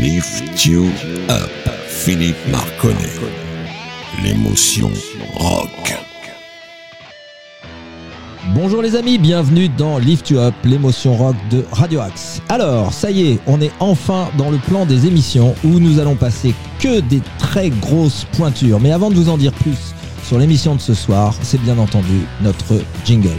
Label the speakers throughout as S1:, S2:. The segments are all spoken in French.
S1: Lift You Up, Philippe Marconnet. L'émotion rock.
S2: Bonjour les amis, bienvenue dans Lift You Up, l'émotion rock de Radio Axe. Alors, ça y est, on est enfin dans le plan des émissions où nous allons passer que des très grosses pointures. Mais avant de vous en dire plus sur l'émission de ce soir, c'est bien entendu notre jingle.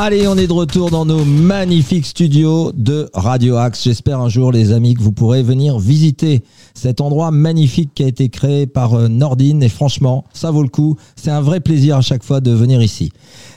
S2: Allez, on est de retour dans nos magnifiques studios de Radio Axe. J'espère un jour, les amis, que vous pourrez venir visiter cet endroit magnifique qui a été créé par euh, Nordine. Et franchement, ça vaut le coup. C'est un vrai plaisir à chaque fois de venir ici.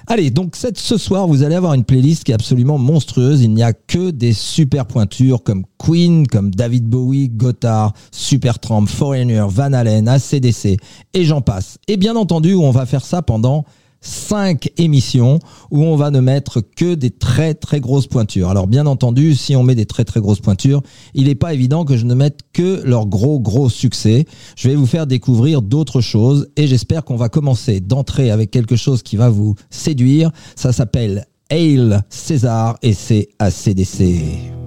S2: Allez, donc ce soir, vous allez avoir une playlist qui est absolument monstrueuse. Il n'y a que des super pointures comme Queen, comme David Bowie, Gotthard, Supertramp, Foreigner, Van Halen, ACDC et j'en passe. Et bien entendu, on va faire ça pendant cinq émissions où on va ne mettre que des très très grosses pointures. Alors bien entendu, si on met des très très grosses pointures, il n'est pas évident que je ne mette que leurs gros gros succès. Je vais vous faire découvrir d'autres choses et j'espère qu'on va commencer d'entrer avec quelque chose qui va vous séduire. Ça s'appelle Hail César et c'est ACDC.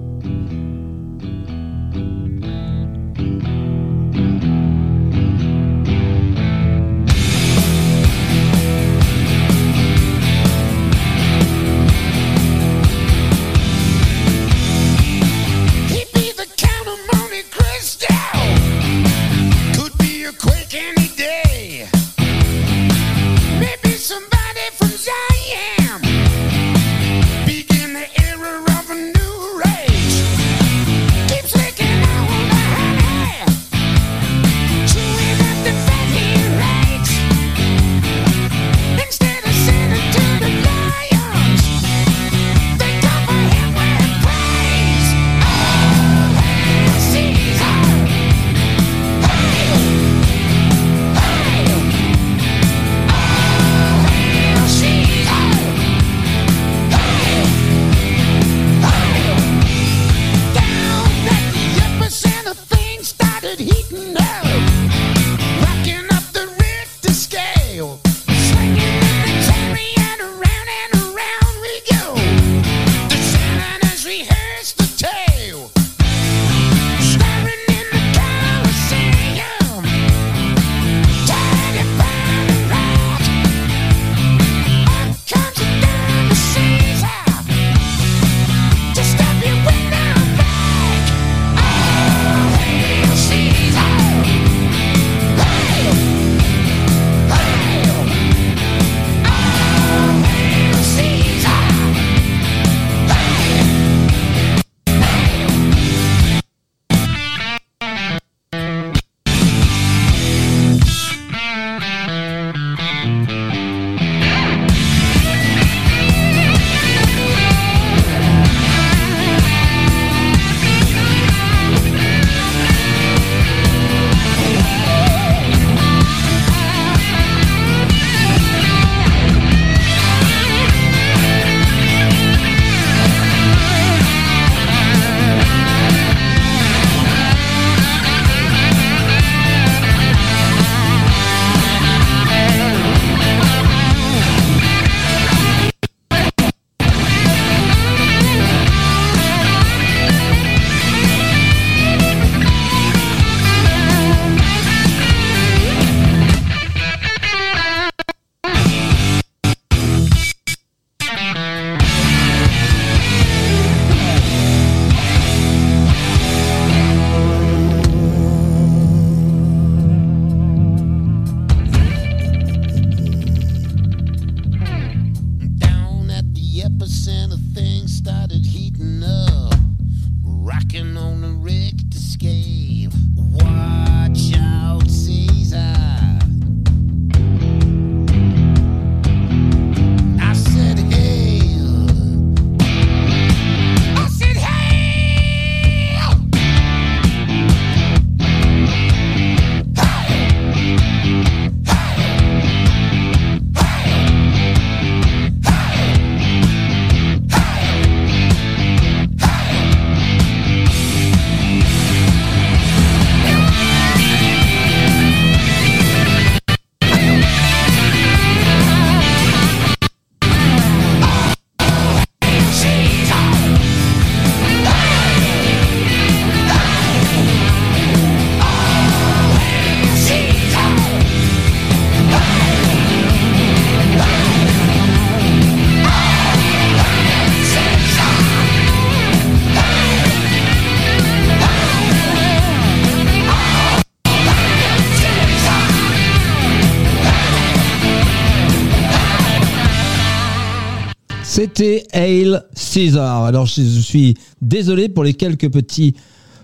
S2: C'était Hail Caesar. Alors je suis désolé pour les quelques petits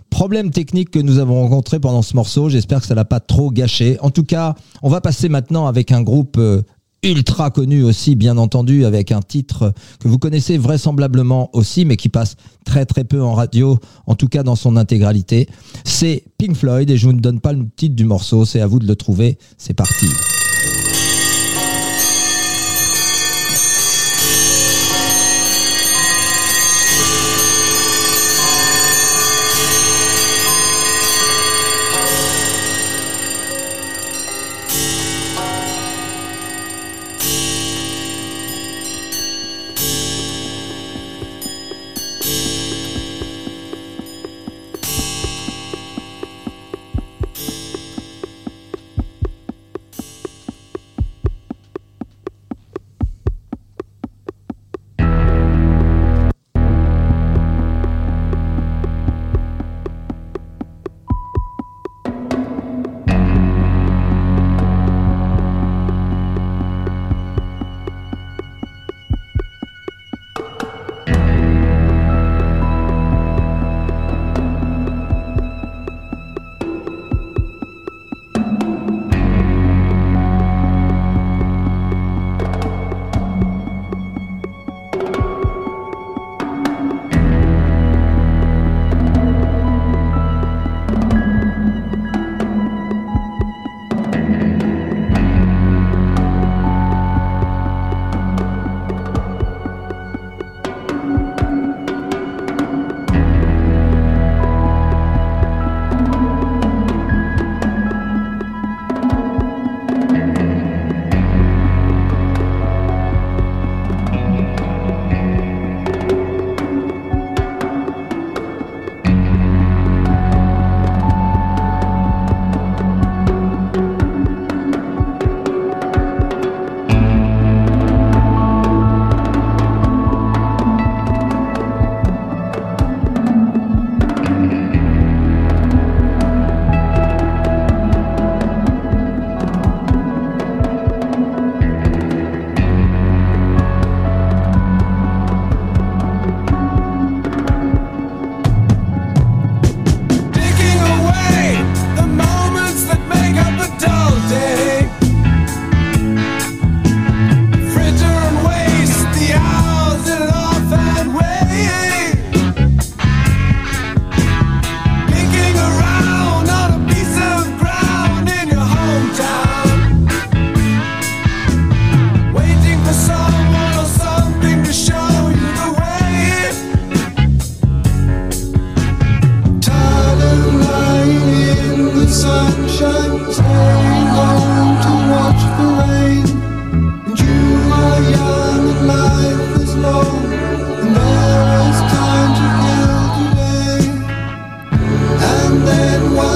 S2: problèmes techniques que nous avons rencontrés pendant ce morceau. J'espère que ça l'a pas trop gâché. En tout cas, on va passer maintenant avec un groupe euh, ultra connu aussi, bien entendu, avec un titre que vous connaissez vraisemblablement aussi, mais qui passe très très peu en radio, en tout cas dans son intégralité. C'est Pink Floyd et je vous ne donne pas le titre du morceau, c'est à vous de le trouver. C'est parti.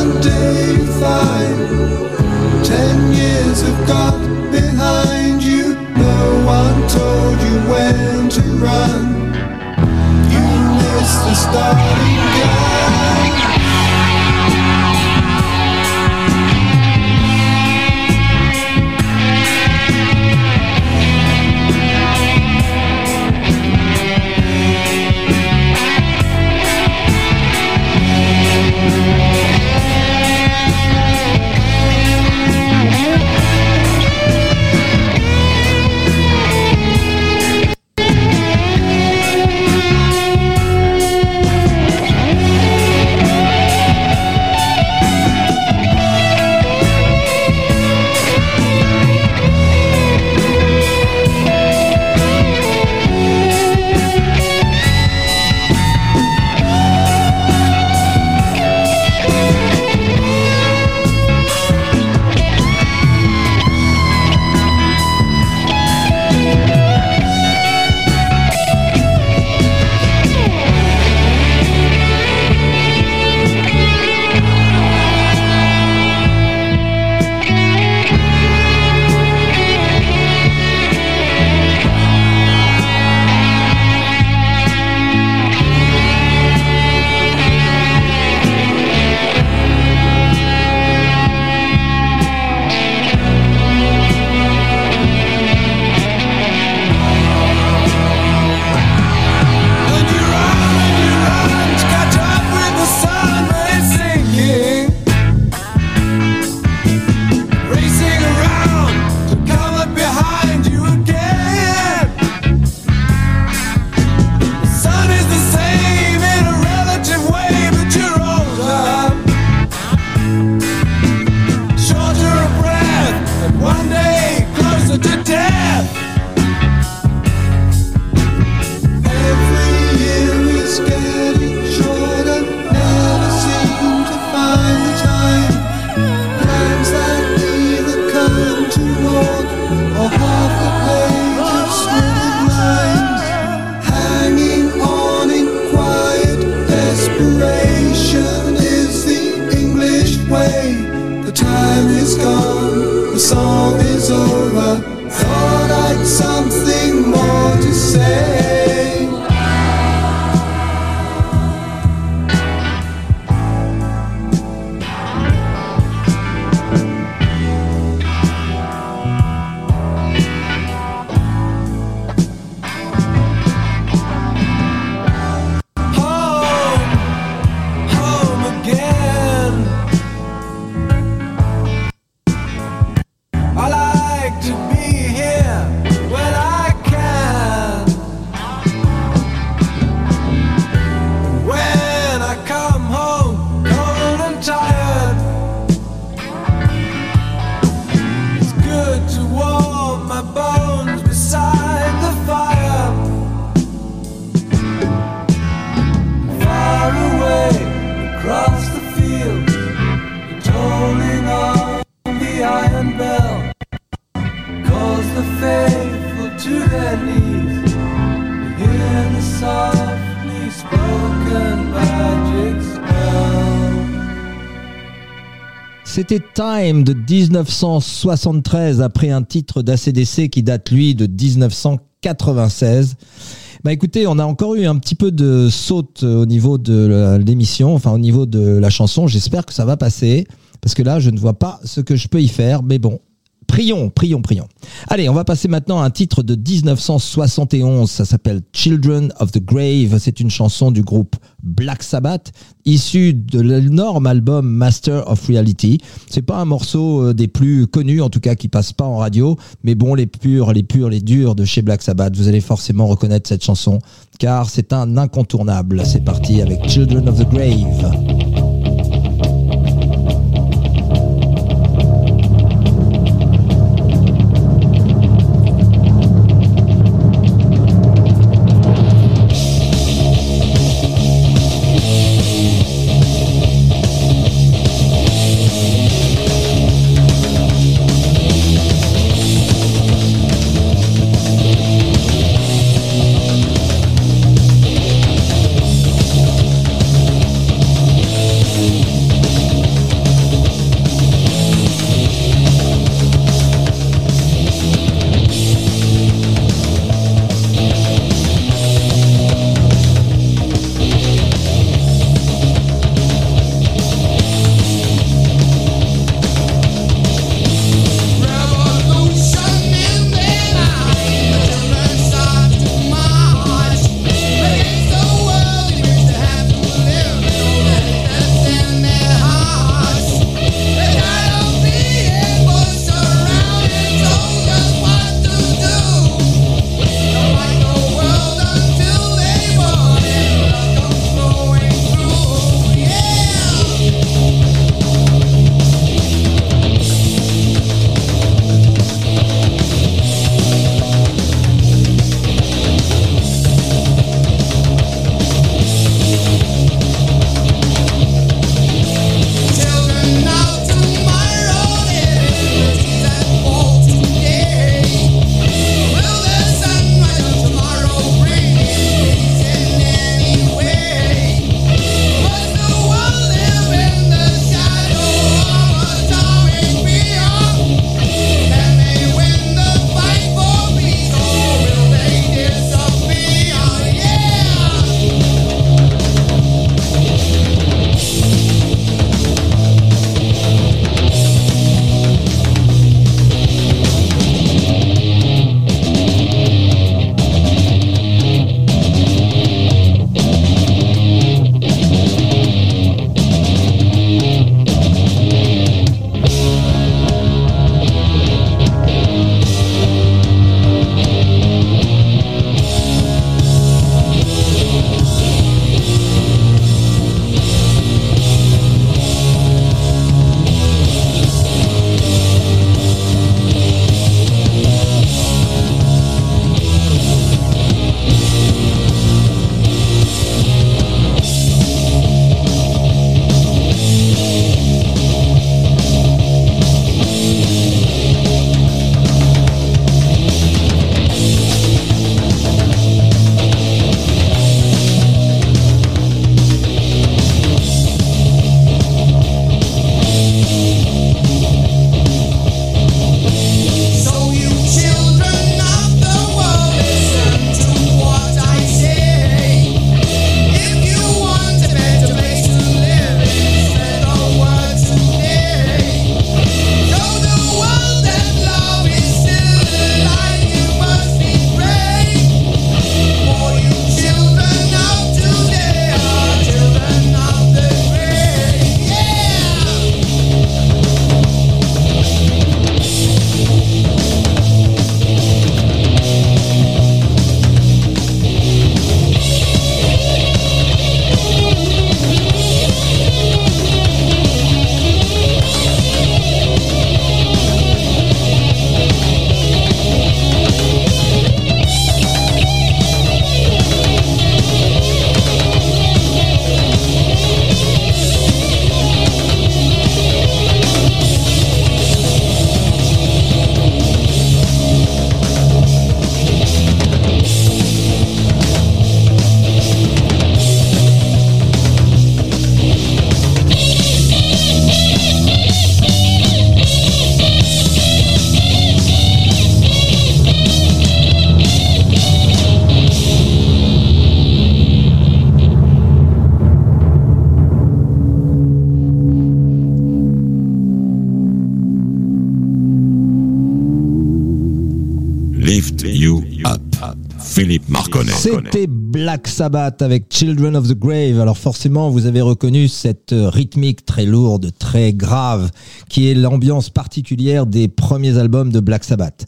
S3: One day you find ten years have got
S2: C'était Time de 1973 après un titre d'ACDC qui date lui de 1996. Bah écoutez, on a encore eu un petit peu de saute au niveau de l'émission, enfin au niveau de la chanson. J'espère que ça va passer parce que là, je ne vois pas ce que je peux y faire, mais bon. Prions, prions, prions. Allez, on va passer maintenant à un titre de 1971. Ça s'appelle Children of the Grave. C'est une chanson du groupe Black Sabbath, issue de l'énorme album Master of Reality. C'est pas un morceau euh, des plus connus, en tout cas qui passe pas en radio, mais bon, les purs, les purs, les durs de chez Black Sabbath, vous allez forcément reconnaître cette chanson, car c'est un incontournable. C'est parti avec Children of the Grave. C'était Black Sabbath avec Children of the Grave. Alors forcément, vous avez reconnu cette euh, rythmique très lourde, très grave, qui est l'ambiance particulière des premiers albums de Black Sabbath.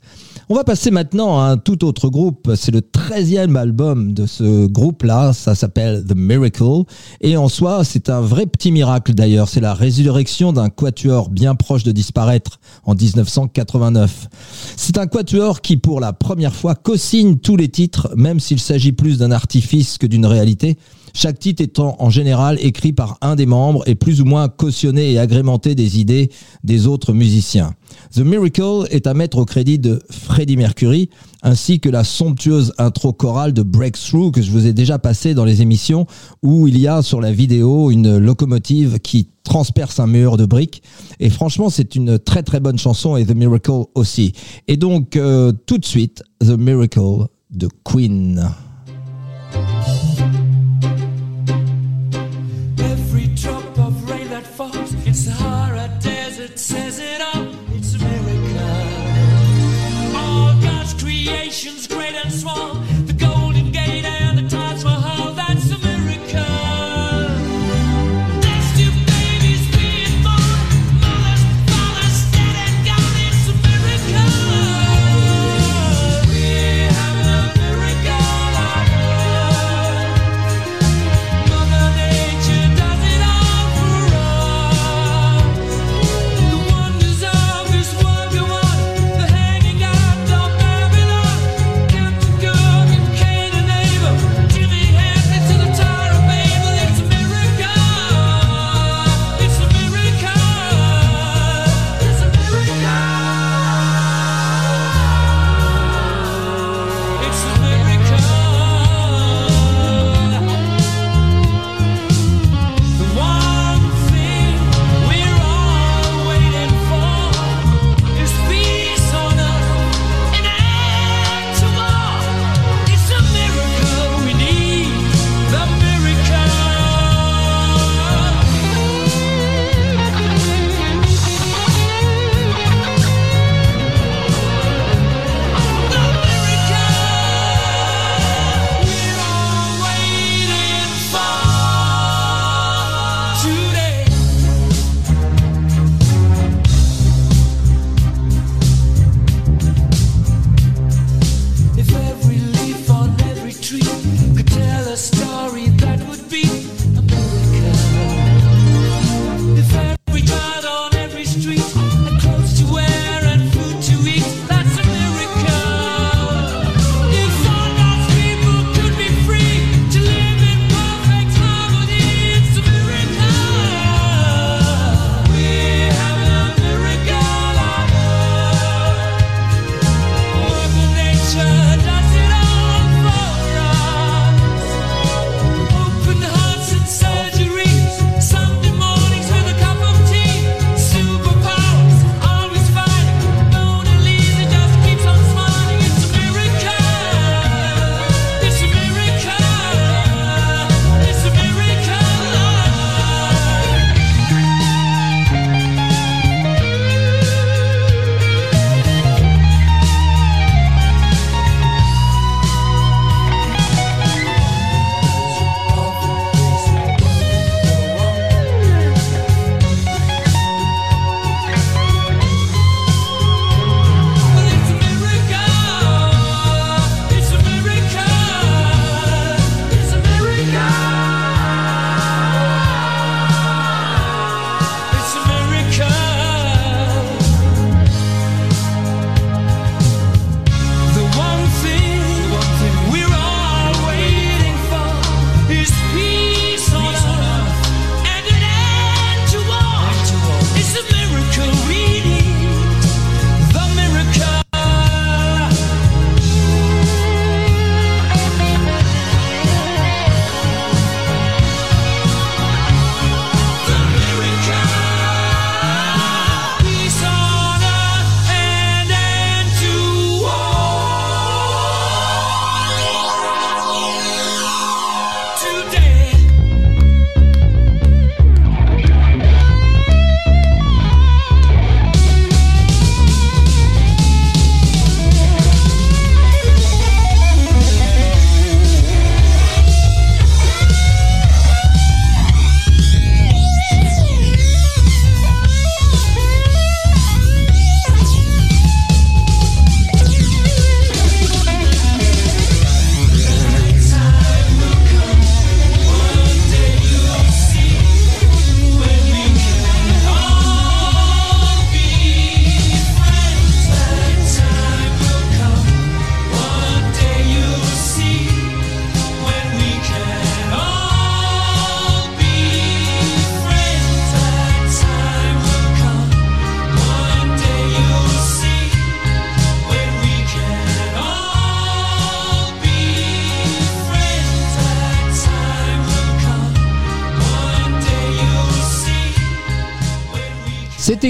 S2: On va passer maintenant à un tout autre groupe. C'est le 13e album de ce groupe-là. Ça s'appelle The Miracle. Et en soi, c'est un vrai petit miracle d'ailleurs. C'est la résurrection d'un quatuor bien proche de disparaître en 1989. C'est un quatuor qui, pour la première fois, co-signe tous les titres, même s'il s'agit plus d'un artifice que d'une réalité. Chaque titre étant en général écrit par un des membres et plus ou moins cautionné et agrémenté des idées des autres musiciens. The Miracle est à mettre au crédit de Freddie Mercury, ainsi que la somptueuse intro chorale de Breakthrough que je vous ai déjà passé dans les émissions, où il y a sur la vidéo une locomotive qui transperce un mur de briques. Et franchement, c'est une très très bonne chanson et The Miracle aussi. Et donc, euh, tout de suite, The Miracle de Queen.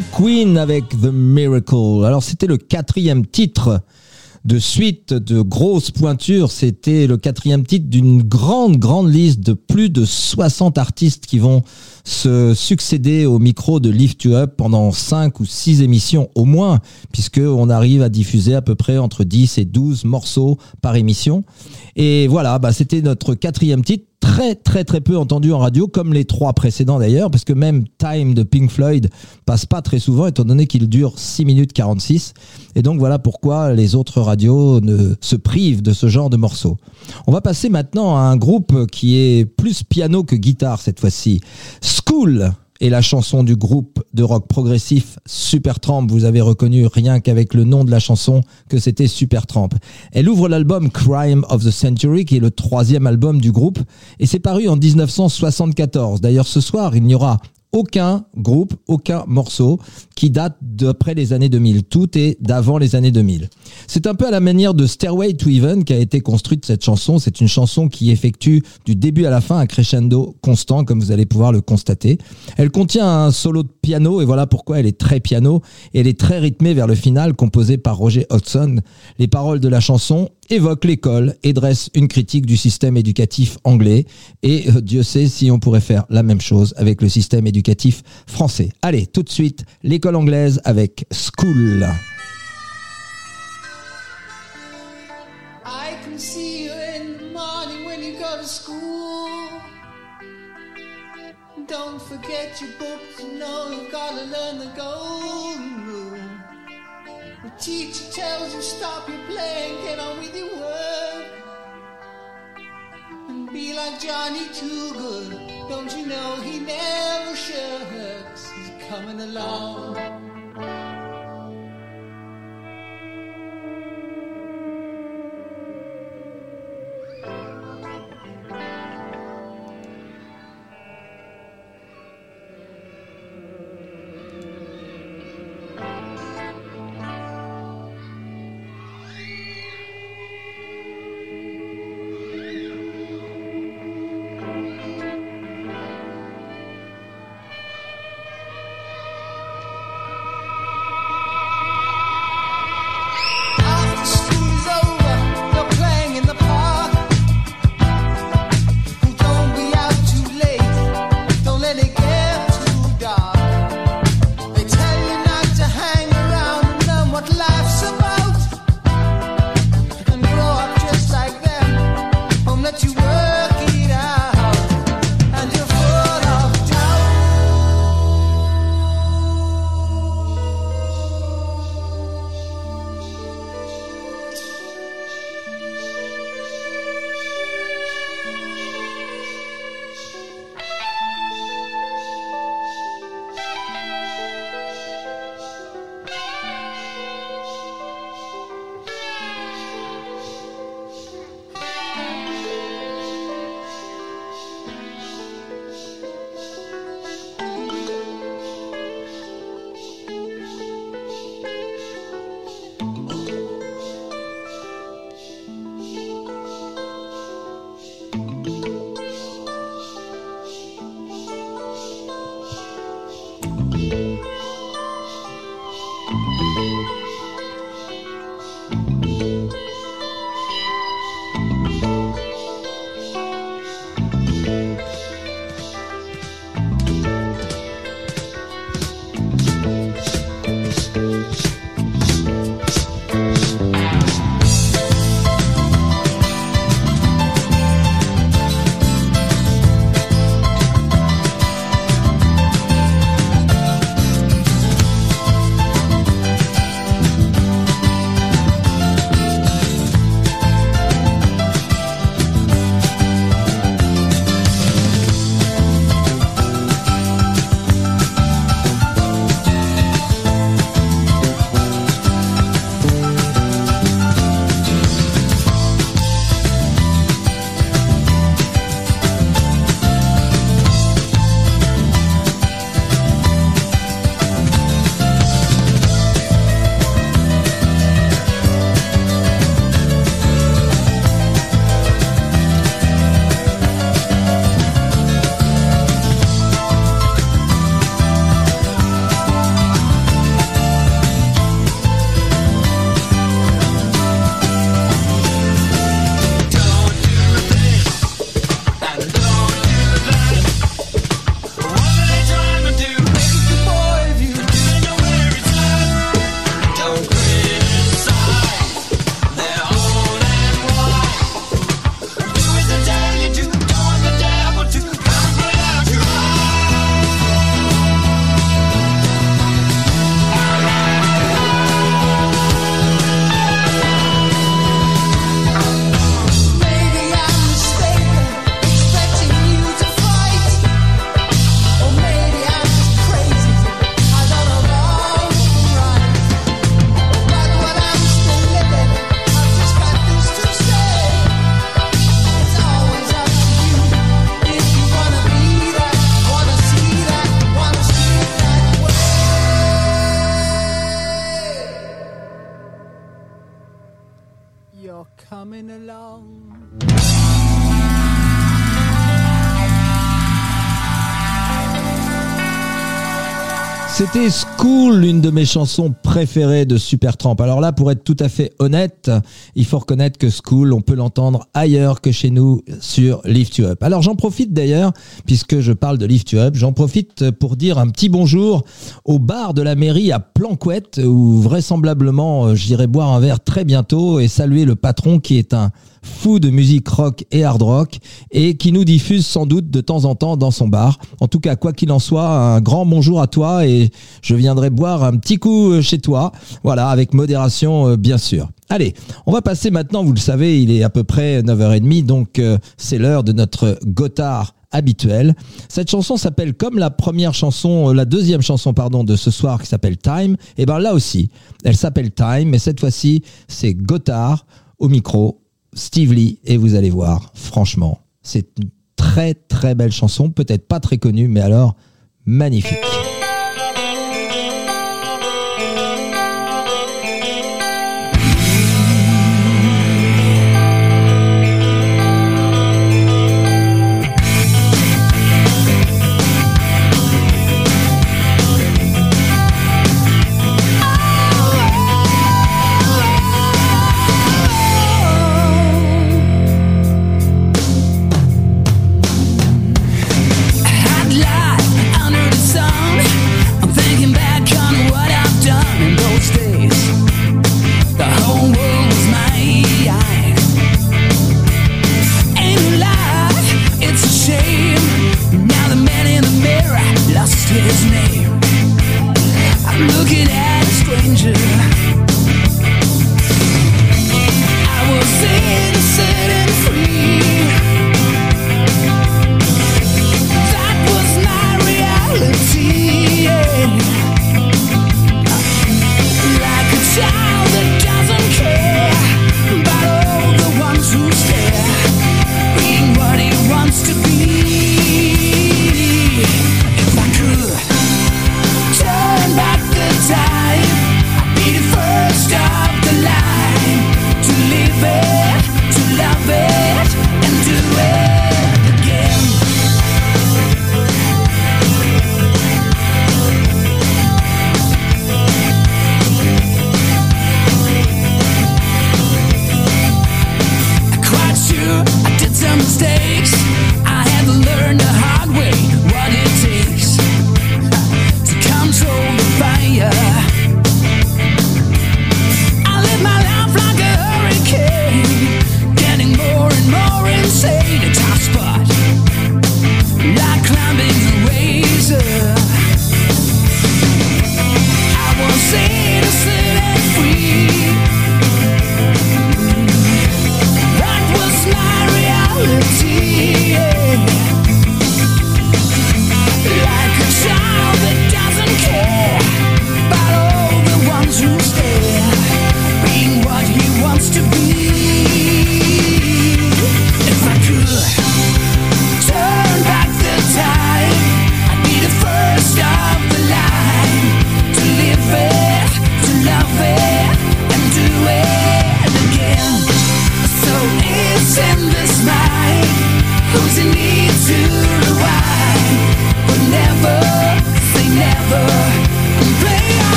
S2: Queen avec The Miracle. Alors c'était le quatrième titre de suite de grosses pointures. C'était le quatrième titre d'une grande, grande liste de plus de 60 artistes qui vont se succéder au micro de Lift You Up pendant 5 ou 6 émissions au moins, puisque on arrive à diffuser à peu près entre 10 et 12 morceaux par émission. Et voilà, bah, c'était notre quatrième titre très très très peu entendu en radio, comme les trois précédents d'ailleurs, parce que même Time de Pink Floyd passe pas très souvent, étant donné qu'il dure 6 minutes 46. Et donc voilà pourquoi les autres radios ne se privent de ce genre de morceaux. On va passer maintenant à un groupe qui est plus piano que guitare cette fois-ci. School est la chanson du groupe de rock progressif Supertramp. Vous avez reconnu rien qu'avec le nom de la chanson que c'était Supertramp. Elle ouvre l'album Crime of the Century, qui est le troisième album du groupe, et c'est paru en 1974. D'ailleurs, ce soir, il n'y aura aucun groupe, aucun morceau qui date d'après les années 2000. Tout est d'avant les années 2000. C'est un peu à la manière de Stairway to Heaven qu'a été construite cette chanson. C'est une chanson qui effectue du début à la fin un crescendo constant, comme vous allez pouvoir le constater. Elle contient un solo de piano et voilà pourquoi elle est très piano. Elle est très rythmée vers le final, composée par Roger Hodgson. Les paroles de la chanson évoquent l'école et dressent une critique du système éducatif anglais. Et euh, Dieu sait si on pourrait faire la même chose avec le système éducatif français. Allez, tout de suite, l'école anglaise avec School.
S4: Teacher tells you stop your playing, get on with your work. And be like Johnny Too Good. Don't you know he never shirks? He's coming along.
S2: School, l'une de mes chansons préférées de Supertramp. Alors là, pour être tout à fait honnête, il faut reconnaître que School, on peut l'entendre ailleurs que chez nous sur Lift You Up. Alors j'en profite d'ailleurs, puisque je parle de Lift You Up, j'en profite pour dire un petit bonjour au bar de la mairie à Planquette, où vraisemblablement euh, j'irai boire un verre très bientôt et saluer le patron qui est un fou de musique rock et hard rock et qui nous diffuse sans doute de temps en temps dans son bar. En tout cas, quoi qu'il en soit, un grand bonjour à toi et je viendrai boire un petit coup euh, chez toi. Voilà, avec modération euh, bien sûr. Allez, on va passer maintenant, vous le savez, il est à peu près 9h30, donc euh, c'est l'heure de notre Gotthard habituel. Cette chanson s'appelle comme la première chanson, la deuxième chanson pardon de ce soir qui s'appelle Time. Et ben là aussi, elle s'appelle Time, mais cette fois-ci c'est Gotthard au micro, Steve Lee, et vous allez voir, franchement, c'est une très très belle chanson, peut-être pas très connue, mais alors magnifique.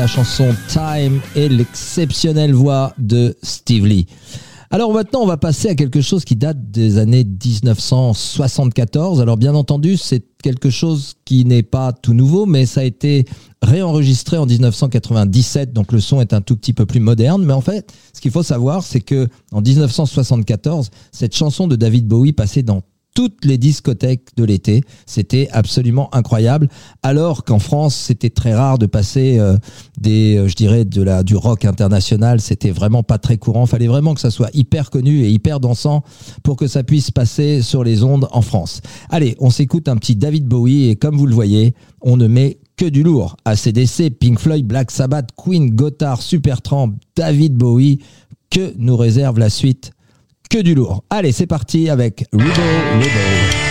S5: La chanson Time et l'exceptionnelle voix de Steve Lee. Alors maintenant, on va passer à quelque chose qui date des années 1974. Alors bien entendu, c'est quelque chose qui n'est pas tout nouveau, mais ça a été réenregistré en 1997, donc le son est un tout petit peu plus moderne. Mais en fait, ce qu'il faut savoir, c'est que en 1974, cette chanson de David Bowie passait dans toutes les discothèques de l'été. C'était absolument incroyable. Alors qu'en France, c'était très rare de passer euh, des, euh, je dirais, de la, du rock international. C'était vraiment pas très courant. Fallait vraiment que ça soit hyper connu et hyper dansant pour que ça puisse passer sur les ondes en France. Allez, on s'écoute un petit David Bowie et comme vous le voyez, on ne met que du lourd. ACDC, Pink Floyd, Black Sabbath, Queen, Gotthard, Supertramp, David Bowie. Que nous réserve la suite que du lourd. Allez, c'est parti avec Rebel Rebel.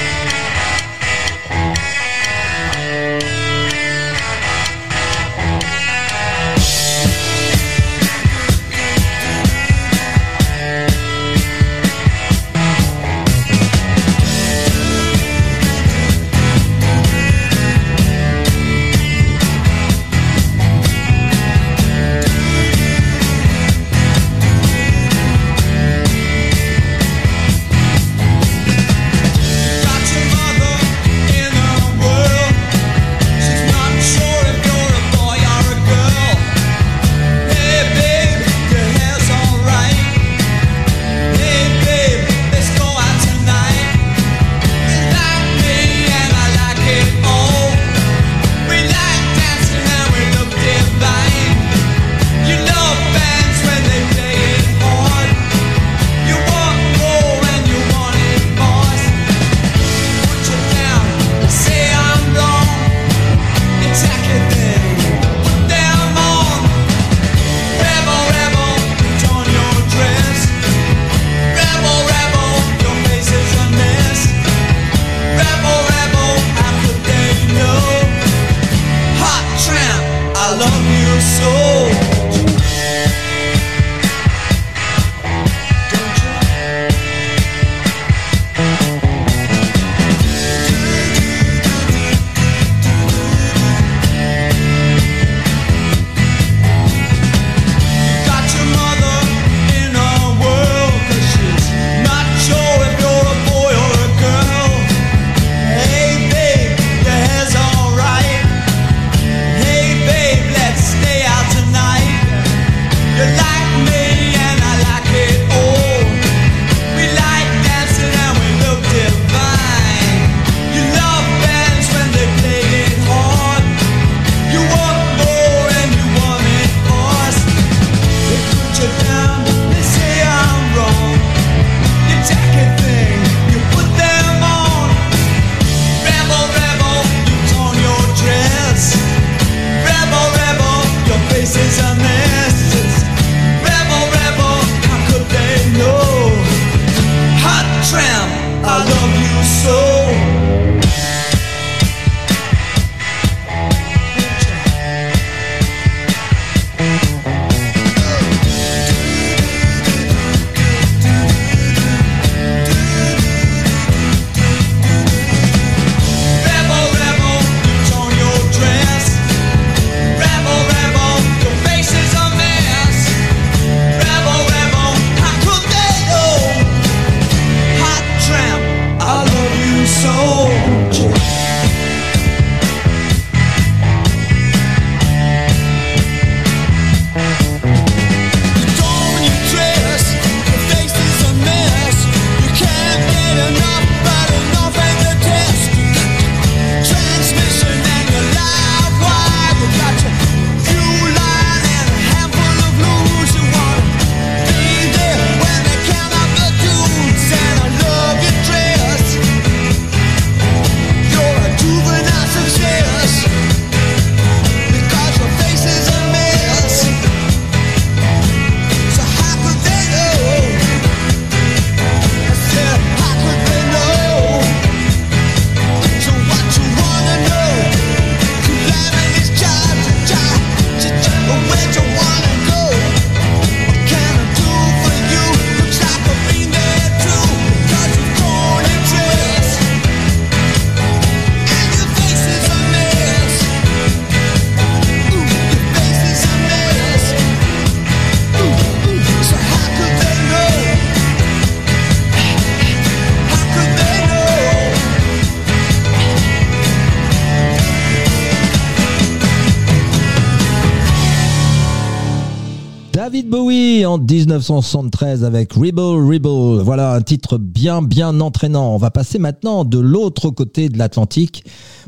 S2: 1973 avec Rebel Rebel. Voilà un titre bien bien entraînant. On va passer maintenant de l'autre côté de l'Atlantique,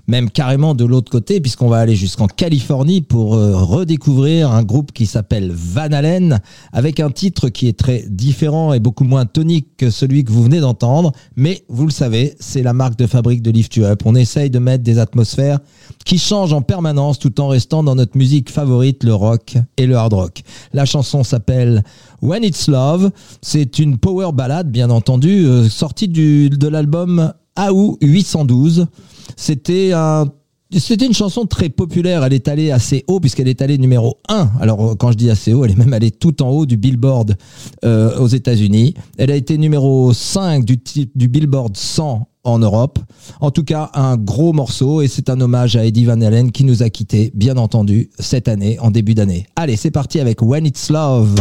S2: même carrément de l'autre côté, puisqu'on va aller jusqu'en Californie pour euh, redécouvrir un groupe qui s'appelle Van Halen, avec un titre qui est très différent et beaucoup moins tonique que celui que vous venez d'entendre. Mais vous le savez, c'est la marque de fabrique de Lift You Up. On essaye de mettre des atmosphères qui changent en permanence tout en restant dans notre musique favorite, le rock et le hard rock. La chanson s'appelle When It's Love. C'est une power ballade, bien entendu, euh, sortie du, de l'album AU 812. C'était un c'était une chanson très populaire. Elle est allée assez haut puisqu'elle est allée numéro 1. Alors euh, quand je dis assez haut, elle est même allée tout en haut du Billboard euh, aux États-Unis. Elle a été numéro 5 du, du Billboard 100 en Europe. En tout cas, un gros morceau et c'est un hommage à Eddie Van Halen qui nous a quittés, bien entendu, cette année, en début d'année. Allez, c'est parti avec When It's Love.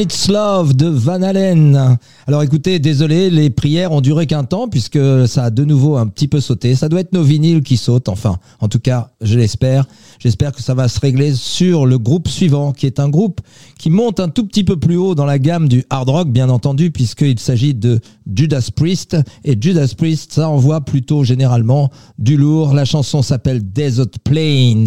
S2: It's Love de Van Halen. Alors écoutez, désolé, les prières ont duré qu'un temps puisque ça a de nouveau un petit peu sauté. Ça doit être nos vinyles qui sautent, enfin, en tout cas, je l'espère. J'espère que ça va se régler sur le groupe suivant, qui est un groupe qui monte un tout petit peu plus haut dans la gamme du hard rock, bien entendu, puisqu'il s'agit de Judas Priest. Et Judas Priest, ça envoie plutôt généralement du lourd. La chanson s'appelle Desert Plains.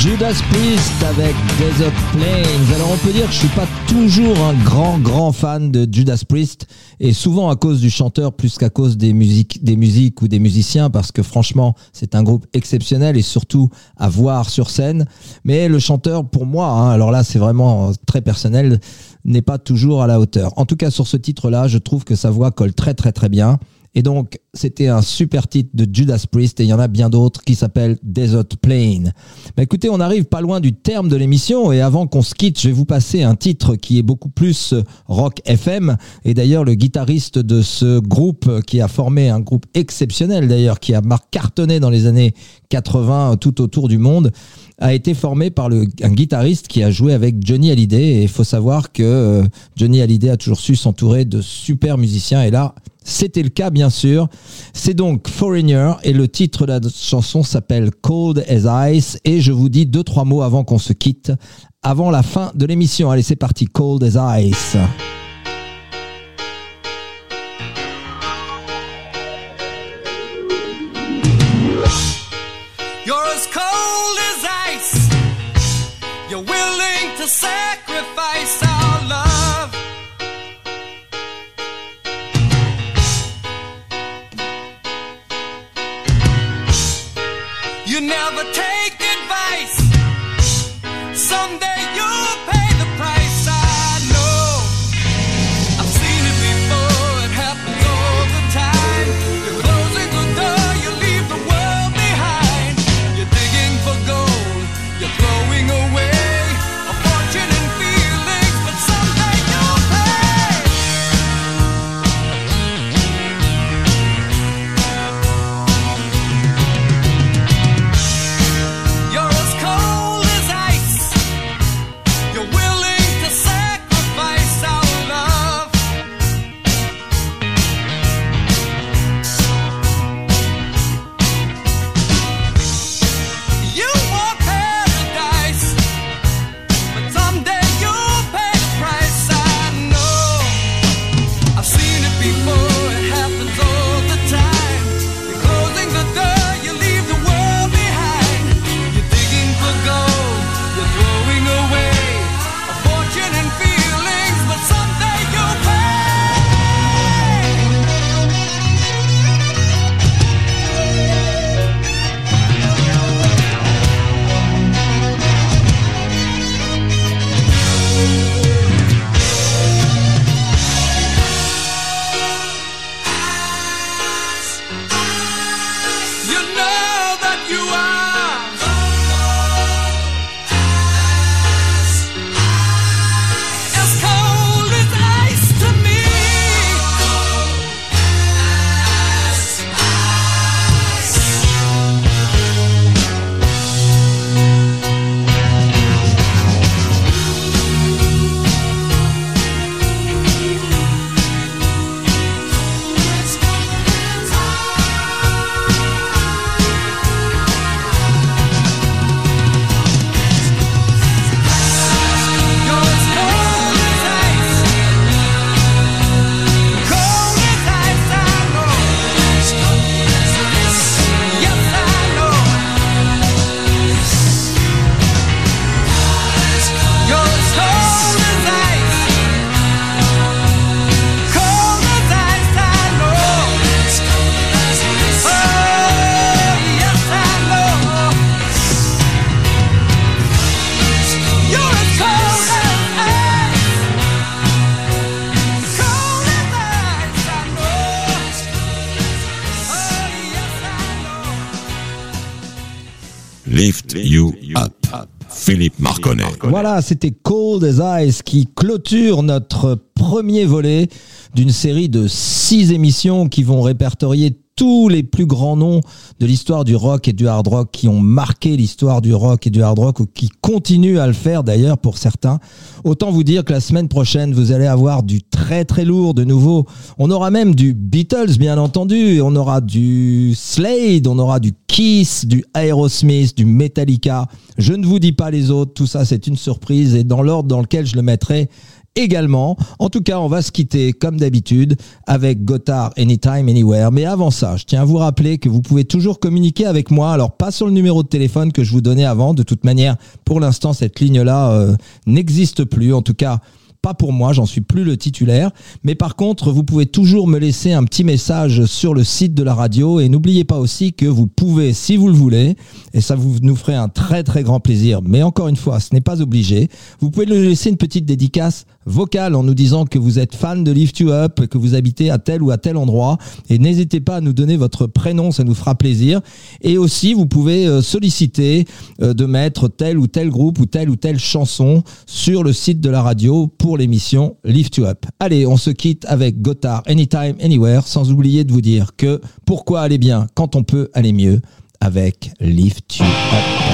S2: Judas Priest avec Desert Plains. Alors on peut dire que je suis pas toujours un grand grand fan de Judas Priest et souvent à cause du chanteur plus qu'à cause des musiques des musiques ou des musiciens parce que franchement c'est un groupe exceptionnel et surtout à voir sur scène. Mais le chanteur pour moi, hein, alors là c'est vraiment très personnel, n'est pas toujours à la hauteur. En tout cas sur ce titre-là, je trouve que sa voix colle très très très bien. Et donc, c'était un super titre de Judas Priest et il y en a bien d'autres qui s'appellent Desert Plain. Bah écoutez, on arrive pas loin du terme de l'émission et avant qu'on se quitte, je vais vous passer un titre qui est beaucoup plus euh, rock FM. Et d'ailleurs, le guitariste de ce groupe euh, qui a formé un groupe exceptionnel d'ailleurs, qui a cartonné dans les années 80 euh, tout autour du monde, a été formé par un guitariste qui a joué avec Johnny Hallyday. Et il faut savoir que euh, Johnny Hallyday a toujours su s'entourer de super musiciens. Et là, c'était le cas, bien sûr. C'est donc Foreigner et le titre de la chanson s'appelle Cold as Ice. Et je vous dis deux, trois mots avant qu'on se quitte, avant la fin de l'émission. Allez, c'est parti. Cold as Ice.
S1: Philippe Marconnet.
S2: Voilà, c'était Cold as Ice qui clôture notre premier volet d'une série de six émissions qui vont répertorier tous les plus grands noms de l'histoire du rock et du hard rock qui ont marqué l'histoire du rock et du hard rock ou qui continuent à le faire d'ailleurs pour certains. Autant vous dire que la semaine prochaine, vous allez avoir du très très lourd de nouveau. On aura même du Beatles bien entendu, on aura du Slade, on aura du Kiss, du Aerosmith, du Metallica. Je ne vous dis pas les autres, tout ça c'est une surprise et dans l'ordre dans lequel je le mettrai, également. En tout cas, on va se quitter comme d'habitude avec Gotthard Anytime Anywhere. Mais avant ça, je tiens à vous rappeler que vous pouvez toujours communiquer avec moi. Alors pas sur le numéro de téléphone que je vous donnais avant. De toute manière, pour l'instant, cette ligne-là euh, n'existe plus. En tout cas, pas pour moi, j'en suis plus le titulaire. Mais par contre, vous pouvez toujours me laisser un petit message sur le site de la radio. Et n'oubliez pas aussi que vous pouvez, si vous le voulez, et ça vous nous ferait un très très grand plaisir. Mais encore une fois, ce n'est pas obligé. Vous pouvez nous laisser une petite dédicace vocale en nous disant que vous êtes fan de Lift You Up, que vous habitez à tel ou à tel endroit. Et n'hésitez pas à nous donner votre prénom, ça nous fera plaisir. Et aussi, vous pouvez euh, solliciter euh, de mettre tel ou tel groupe ou telle ou telle chanson sur le site de la radio pour l'émission Lift You Up. Allez, on se quitte avec Gotthard Anytime Anywhere, sans oublier de vous dire que pourquoi aller bien quand on peut aller mieux avec Lift You Up.